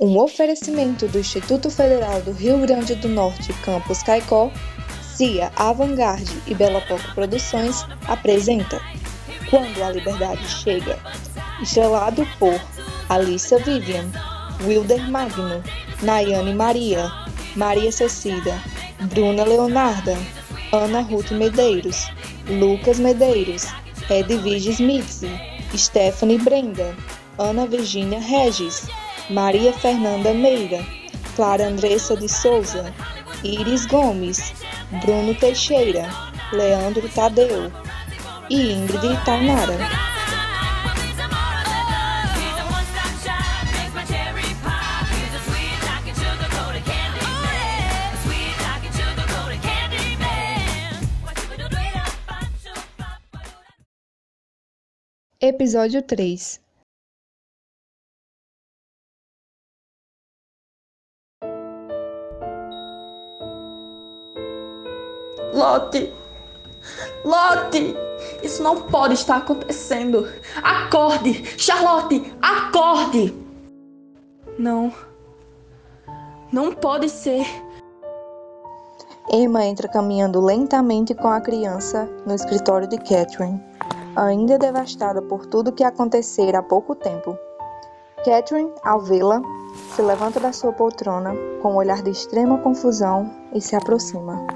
Um oferecimento do Instituto Federal do Rio Grande do Norte, Campus Caicó, CIA Avantgarde e Bela Poco Produções apresenta Quando a Liberdade Chega, estrelado por Alissa Vivian, Wilder Magno, Nayane Maria, Maria Cecida, Bruna Leonarda, Ana Ruth Medeiros, Lucas Medeiros, Edvige Smith, Stephanie Brenda, Ana Virginia Regis, Maria Fernanda Meira, Clara Andressa de Souza, Iris Gomes, Bruno Teixeira, Leandro Tadeu e Ingrid Tainara. Episódio 3 Lotte! Lotte! Isso não pode estar acontecendo. Acorde! Charlotte, acorde! Não. Não pode ser. Emma entra caminhando lentamente com a criança no escritório de Catherine, ainda devastada por tudo que acontecera há pouco tempo. Catherine, ao vê-la, se levanta da sua poltrona com um olhar de extrema confusão e se aproxima.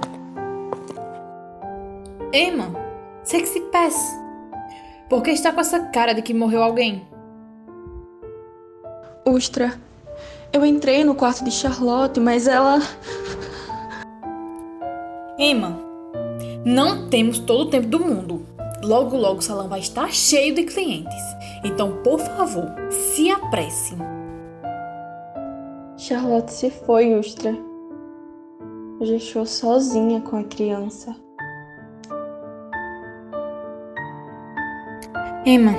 Emma, sexy pass. Por que está com essa cara de que morreu alguém? Ustra, eu entrei no quarto de Charlotte, mas ela. Emma, não temos todo o tempo do mundo. Logo, logo o salão vai estar cheio de clientes. Então, por favor, se apresse. Charlotte se foi, Ustra. Já deixou sozinha com a criança. Emma,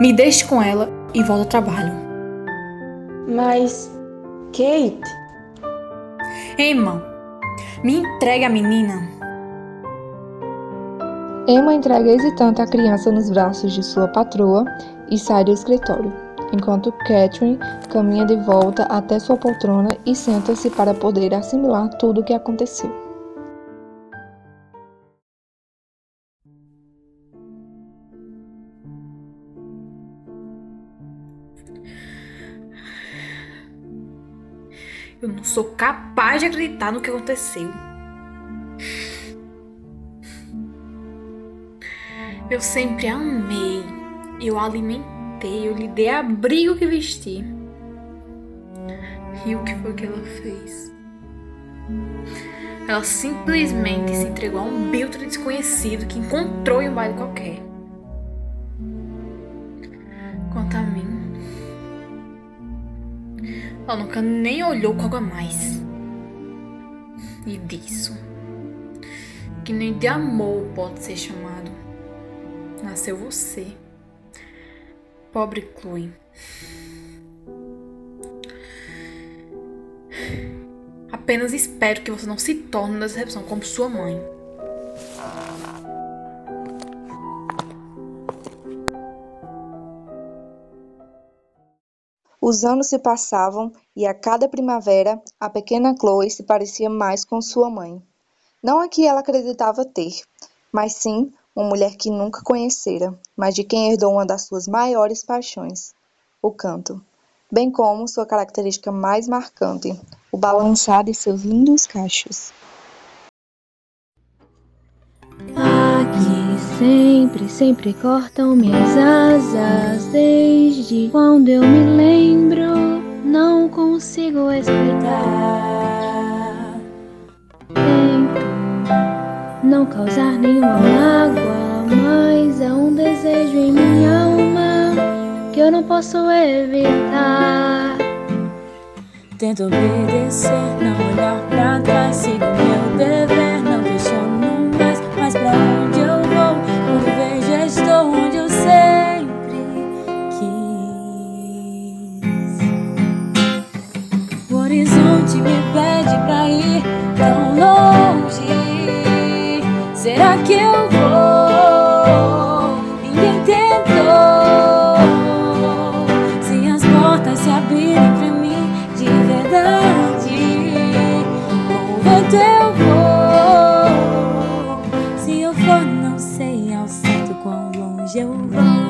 me deixe com ela e volta ao trabalho. Mas. Kate. Emma, me entregue a menina. Emma entrega hesitante a criança nos braços de sua patroa e sai do escritório, enquanto Catherine caminha de volta até sua poltrona e senta-se para poder assimilar tudo o que aconteceu. Sou capaz de acreditar no que aconteceu. Eu sempre amei, eu alimentei, eu lhe dei abrigo que vesti. E o que foi que ela fez? Ela simplesmente se entregou a um biltre desconhecido que encontrou em um baile qualquer. Nunca nem olhou com água mais. E disso, que nem de amor pode ser chamado, nasceu você, pobre Chloe. Apenas espero que você não se torne na decepção como sua mãe. Os anos se passavam e a cada primavera a pequena Chloe se parecia mais com sua mãe. Não a que ela acreditava ter, mas sim uma mulher que nunca conhecera, mas de quem herdou uma das suas maiores paixões, o canto, bem como sua característica mais marcante, o balançar de seus lindos cachos. Sempre, sempre cortam minhas asas. Desde quando eu me lembro, não consigo explicar. Tento não causar nenhuma mágoa, mas há um desejo em minha alma que eu não posso evitar. Tento obedecer, não olhar pra trás, sigo meu dever, vou.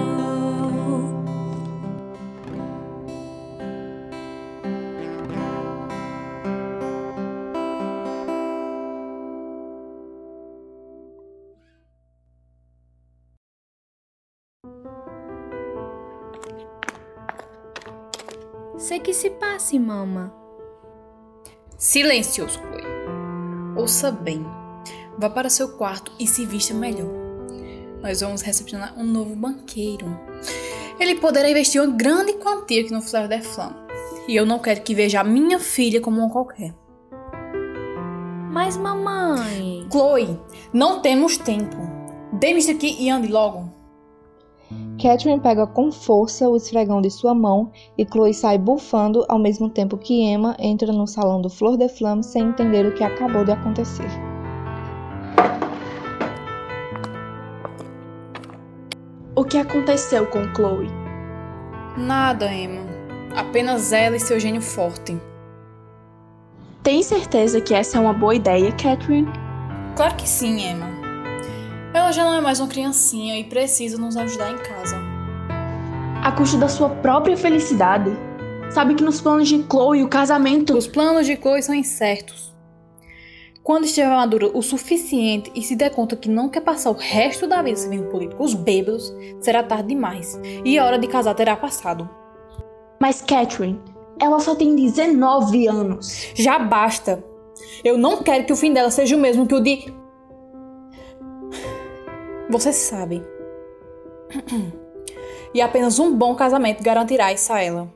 Sei que se passe, mama. Silencioso, Chloe. Ouça bem. Vá para seu quarto e se vista melhor. Nós vamos recepcionar um novo banqueiro. Ele poderá investir uma grande quantia aqui no Fleur de Flamme. E eu não quero que veja a minha filha como uma qualquer. Mas, mamãe. Chloe, não temos tempo. Dê-me isso aqui e ande logo. Catherine pega com força o esfregão de sua mão e Chloe sai bufando ao mesmo tempo que Emma entra no salão do Flor de Flamme sem entender o que acabou de acontecer. O que aconteceu com Chloe? Nada, Emma. Apenas ela e seu gênio forte. Tem certeza que essa é uma boa ideia, Catherine? Claro que sim, Emma. Ela já não é mais uma criancinha e precisa nos ajudar em casa. A custo da sua própria felicidade. Sabe que nos planos de Chloe o casamento. Os planos de Chloe são incertos. Quando estiver madura o suficiente e se der conta que não quer passar o resto da vida servindo políticos bêbados, será tarde demais. E a hora de casar terá passado. Mas, Catherine, ela só tem 19 anos. Já basta. Eu não quero que o fim dela seja o mesmo que o de. Você sabe. E apenas um bom casamento garantirá isso a ela.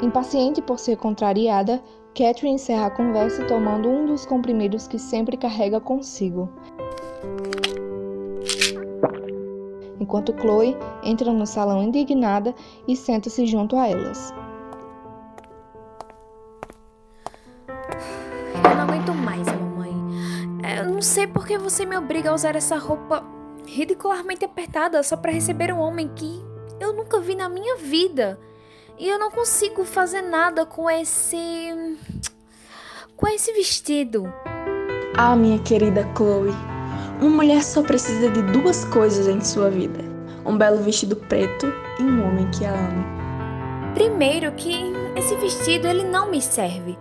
Impaciente por ser contrariada, Catherine encerra a conversa tomando um dos comprimidos que sempre carrega consigo. Enquanto Chloe entra no salão indignada e senta-se junto a elas. Eu não aguento mais, mamãe. Eu não sei por que você me obriga a usar essa roupa ridicularmente apertada só para receber um homem que eu nunca vi na minha vida. E eu não consigo fazer nada com esse. com esse vestido. Ah, minha querida Chloe, uma mulher só precisa de duas coisas em sua vida: um belo vestido preto e um homem que a ame. Primeiro, que esse vestido ele não me serve.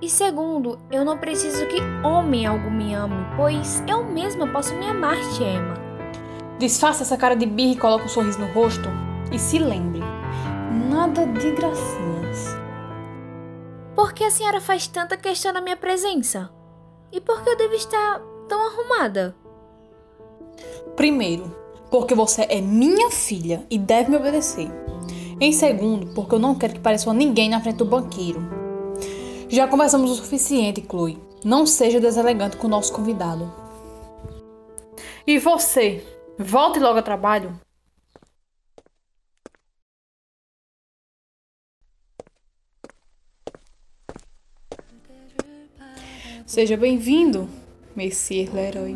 E segundo, eu não preciso que homem algum me ame, pois eu mesma posso me amar, tia Emma. Disfaça essa cara de birra e coloque um sorriso no rosto. E se lembre: nada de gracinhas. Por que a senhora faz tanta questão da minha presença? E por que eu devo estar tão arrumada? Primeiro, porque você é minha filha e deve me obedecer. Em segundo, porque eu não quero que pareça a ninguém na frente do banqueiro. Já conversamos o suficiente, Chloe. Não seja deselegante com o nosso convidado. E você? Volte logo ao trabalho. Seja bem-vindo, Monsieur Leroy.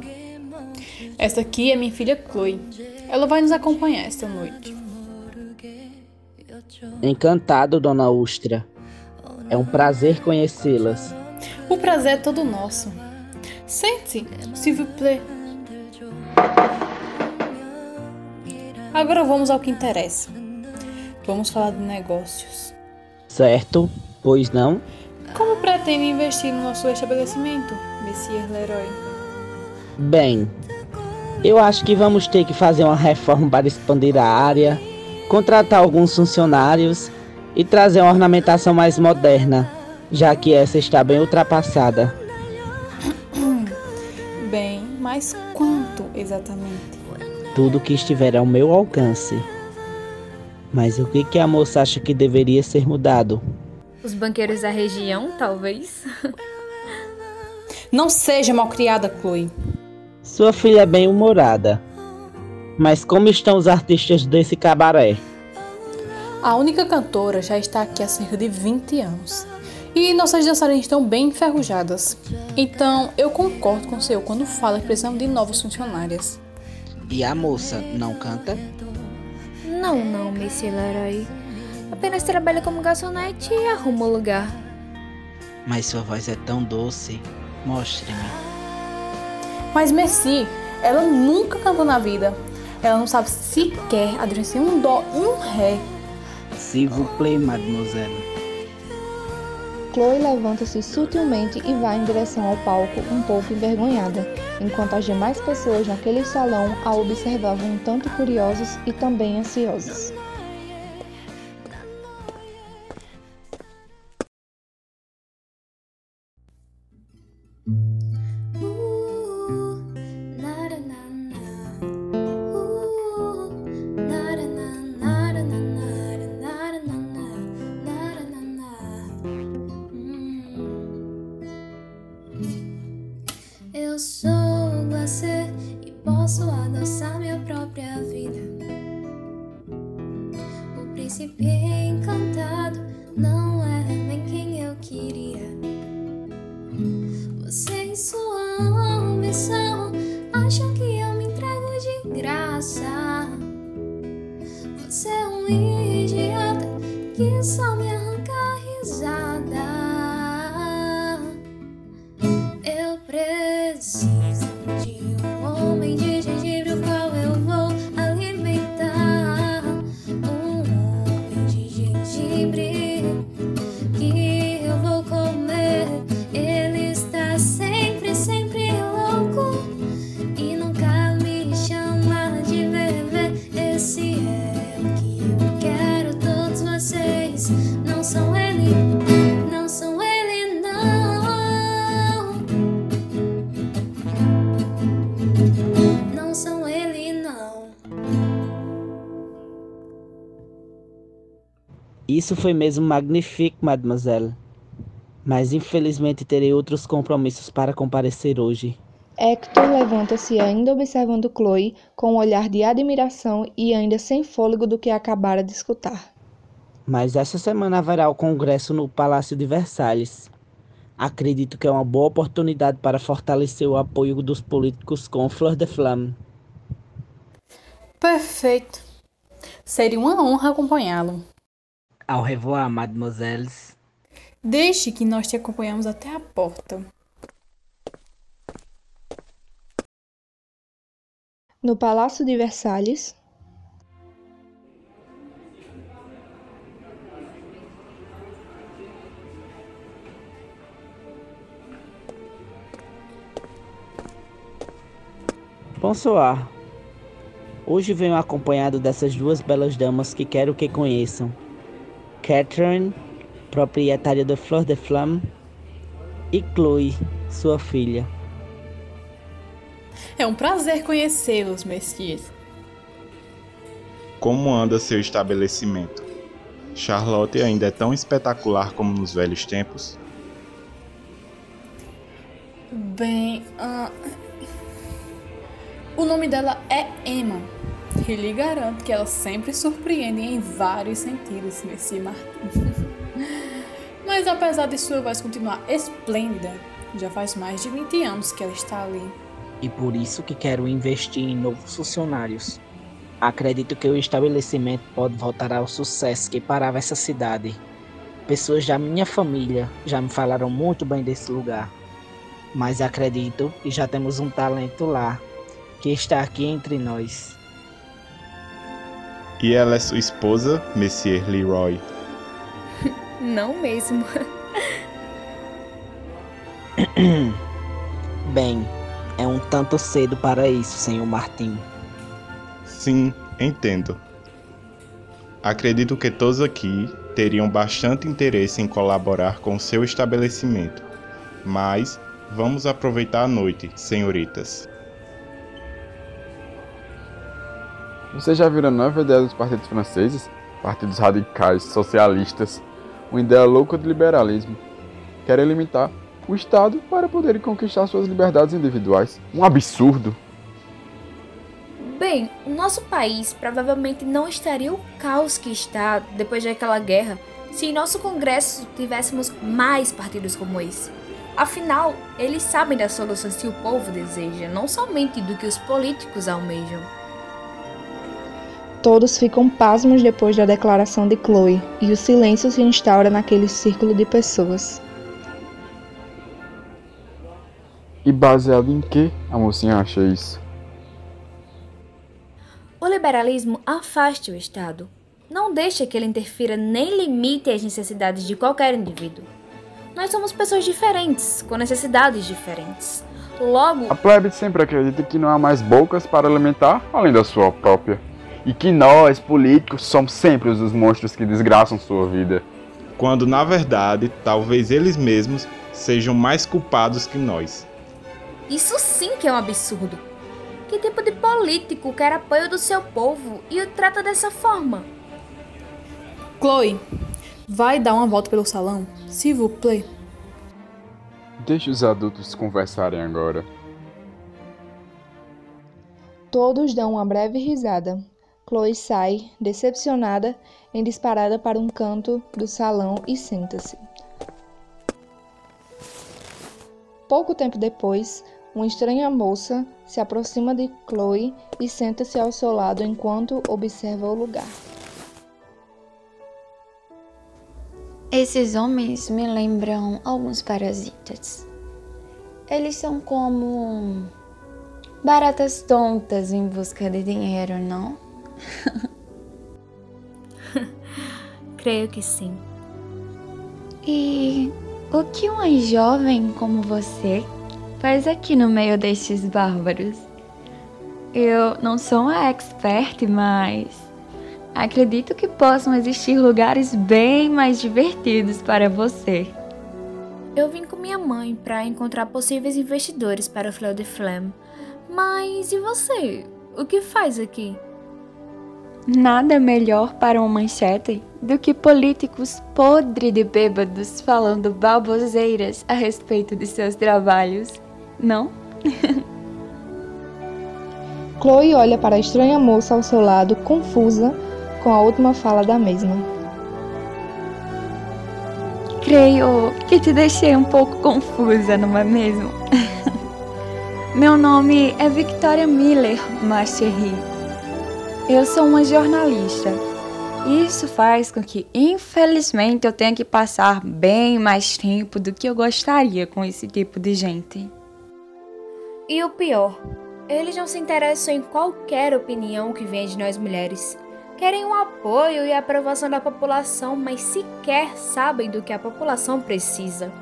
Esta aqui é minha filha Chloe. Ela vai nos acompanhar esta noite. Encantado, dona Ustra. É um prazer conhecê-las. O prazer é todo nosso. Sente, s'il vous plaît. Agora vamos ao que interessa. Vamos falar de negócios. Certo? Pois não? Pretende investir no nosso estabelecimento, Monsieur Leroy? Bem, eu acho que vamos ter que fazer uma reforma para expandir a área, contratar alguns funcionários e trazer uma ornamentação mais moderna, já que essa está bem ultrapassada. Bem, mas quanto exatamente? Tudo que estiver ao meu alcance. Mas o que, que a moça acha que deveria ser mudado? Os banqueiros da região, talvez? Não seja malcriada, Chloe. Sua filha é bem humorada. Mas como estão os artistas desse cabaré? A única cantora já está aqui há cerca de 20 anos. E nossas dançarinas estão bem enferrujadas. Então, eu concordo com o senhor quando fala que precisamos de novas funcionárias. E a moça não canta? Não, não, Monsieur Leroy. Apenas trabalha como garçonete e arruma o lugar. Mas sua voz é tão doce. Mostre-me. Mas Messi, ela nunca cantou na vida. Ela não sabe sequer adressar um dó e um ré. S'il vous plaît, mademoiselle. Chloe levanta-se sutilmente e vai em direção ao palco, um pouco envergonhada, enquanto as demais pessoas naquele salão a observavam um tanto curiosas e também ansiosas. Acham que eu me entrego de graça. Você é um idiota que só me arranca Isso foi mesmo magnífico, mademoiselle. Mas infelizmente terei outros compromissos para comparecer hoje. Hector levanta-se ainda observando Chloe com um olhar de admiração e ainda sem fôlego do que acabara de escutar. Mas essa semana haverá o congresso no Palácio de Versalhes. Acredito que é uma boa oportunidade para fortalecer o apoio dos políticos com Fleur de Flamme. Perfeito. Seria uma honra acompanhá-lo. Au revoir, mademoiselles. Deixe que nós te acompanhamos até a porta. No Palácio de Versalhes, Bonsoir. Hoje venho acompanhado dessas duas belas damas que quero que conheçam. Catherine, proprietária da Fleur de Flamme, e Chloe, sua filha. É um prazer conhecê-los, messias. Como anda seu estabelecimento? Charlotte ainda é tão espetacular como nos velhos tempos? Bem, ah, o nome dela é Emma. E lhe garanto que ela sempre surpreende em vários sentidos, Messi Martin. Mas apesar de sua voz continuar esplêndida, já faz mais de 20 anos que ela está ali. E por isso que quero investir em novos funcionários. Acredito que o estabelecimento pode voltar ao sucesso que parava essa cidade. Pessoas da minha família já me falaram muito bem desse lugar. Mas acredito que já temos um talento lá, que está aqui entre nós. E ela é sua esposa, Monsieur Leroy? Não mesmo. Bem, é um tanto cedo para isso, senhor Martim. Sim, entendo. Acredito que todos aqui teriam bastante interesse em colaborar com seu estabelecimento, mas vamos aproveitar a noite, senhoritas. Vocês já viram a nova ideia dos partidos franceses? Partidos radicais, socialistas, uma ideia louca de liberalismo. Querem limitar o Estado para poderem conquistar suas liberdades individuais. Um absurdo! Bem, o nosso país provavelmente não estaria o caos que está depois daquela guerra se em nosso Congresso tivéssemos mais partidos como esse. Afinal, eles sabem das soluções que o povo deseja, não somente do que os políticos almejam. Todos ficam pasmos depois da declaração de Chloe e o silêncio se instaura naquele círculo de pessoas. E baseado em que a mocinha acha isso? O liberalismo afasta o Estado. Não deixa que ele interfira nem limite as necessidades de qualquer indivíduo. Nós somos pessoas diferentes, com necessidades diferentes. Logo, A plebe sempre acredita que não há mais bocas para alimentar além da sua própria. E que nós, políticos, somos sempre os monstros que desgraçam sua vida. Quando na verdade, talvez eles mesmos sejam mais culpados que nós. isso sim que é um absurdo. Que tipo de político quer apoio do seu povo e o trata dessa forma? Chloe, vai dar uma volta pelo salão? S'il vous plaît. Deixe os adultos conversarem agora. Todos dão uma breve risada. Chloe sai, decepcionada, em disparada para um canto do salão e senta-se. Pouco tempo depois, uma estranha moça se aproxima de Chloe e senta-se ao seu lado enquanto observa o lugar. Esses homens me lembram alguns parasitas. Eles são como baratas tontas em busca de dinheiro, não? Creio que sim. E o que uma jovem como você faz aqui no meio destes bárbaros? Eu não sou uma expert, mas acredito que possam existir lugares bem mais divertidos para você. Eu vim com minha mãe para encontrar possíveis investidores para o Fleur de Flamme. Mas e você? O que faz aqui? Nada melhor para uma manchete do que políticos podre de bêbados falando baboseiras a respeito de seus trabalhos, não? Chloe olha para a estranha moça ao seu lado, confusa com a última fala da mesma. Creio que te deixei um pouco confusa, não é mesmo? Meu nome é Victoria Miller, ma chérie. Eu sou uma jornalista. Isso faz com que, infelizmente, eu tenha que passar bem mais tempo do que eu gostaria com esse tipo de gente. E o pior, eles não se interessam em qualquer opinião que venha de nós mulheres. Querem o apoio e a aprovação da população, mas sequer sabem do que a população precisa.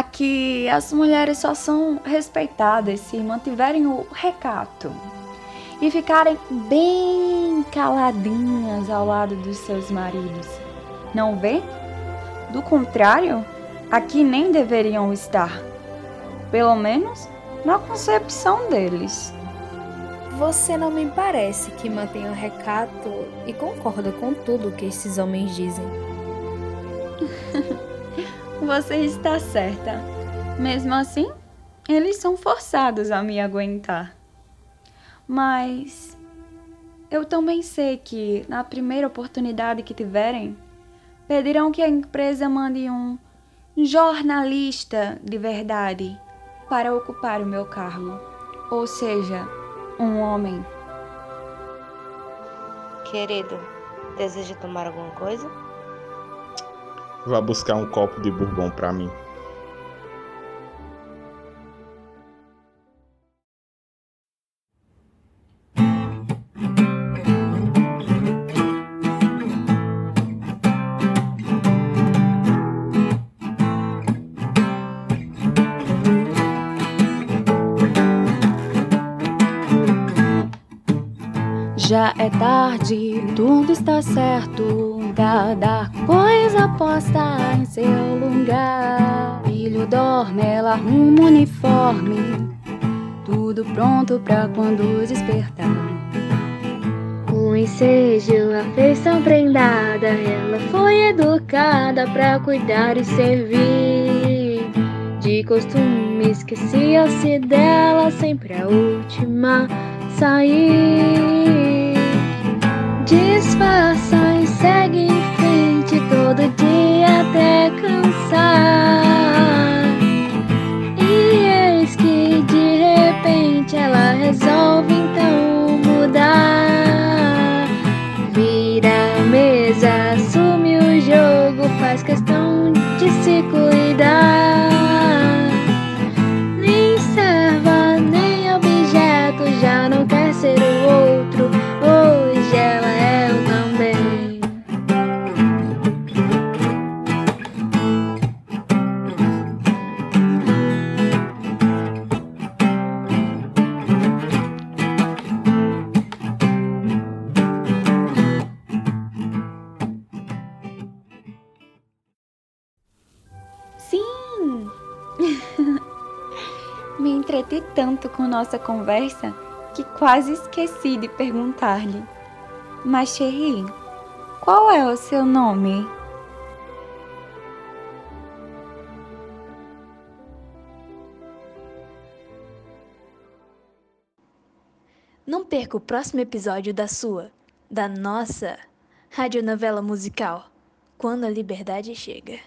Aqui as mulheres só são respeitadas se mantiverem o recato e ficarem bem caladinhas ao lado dos seus maridos. Não vê? Do contrário, aqui nem deveriam estar. Pelo menos na concepção deles. Você não me parece que mantém o recato e concorda com tudo que esses homens dizem. Você está certa. Mesmo assim, eles são forçados a me aguentar. Mas eu também sei que, na primeira oportunidade que tiverem, pedirão que a empresa mande um jornalista de verdade para ocupar o meu cargo. Ou seja, um homem. Querido, deseja tomar alguma coisa? Vá buscar um copo de bourbon para mim. Já é tarde, tudo está certo. Cada coisa posta em seu lugar. Filho dorme, ela arruma uniforme. Tudo pronto pra quando despertar. Com ensejo, afeição prendada, ela foi educada pra cuidar e servir. De costumes que se dela, sempre a última sair. Disfarça tanto com nossa conversa que quase esqueci de perguntar-lhe. Mas, Cherry, qual é o seu nome? Não perca o próximo episódio da sua, da nossa radionovela musical, Quando a Liberdade Chega.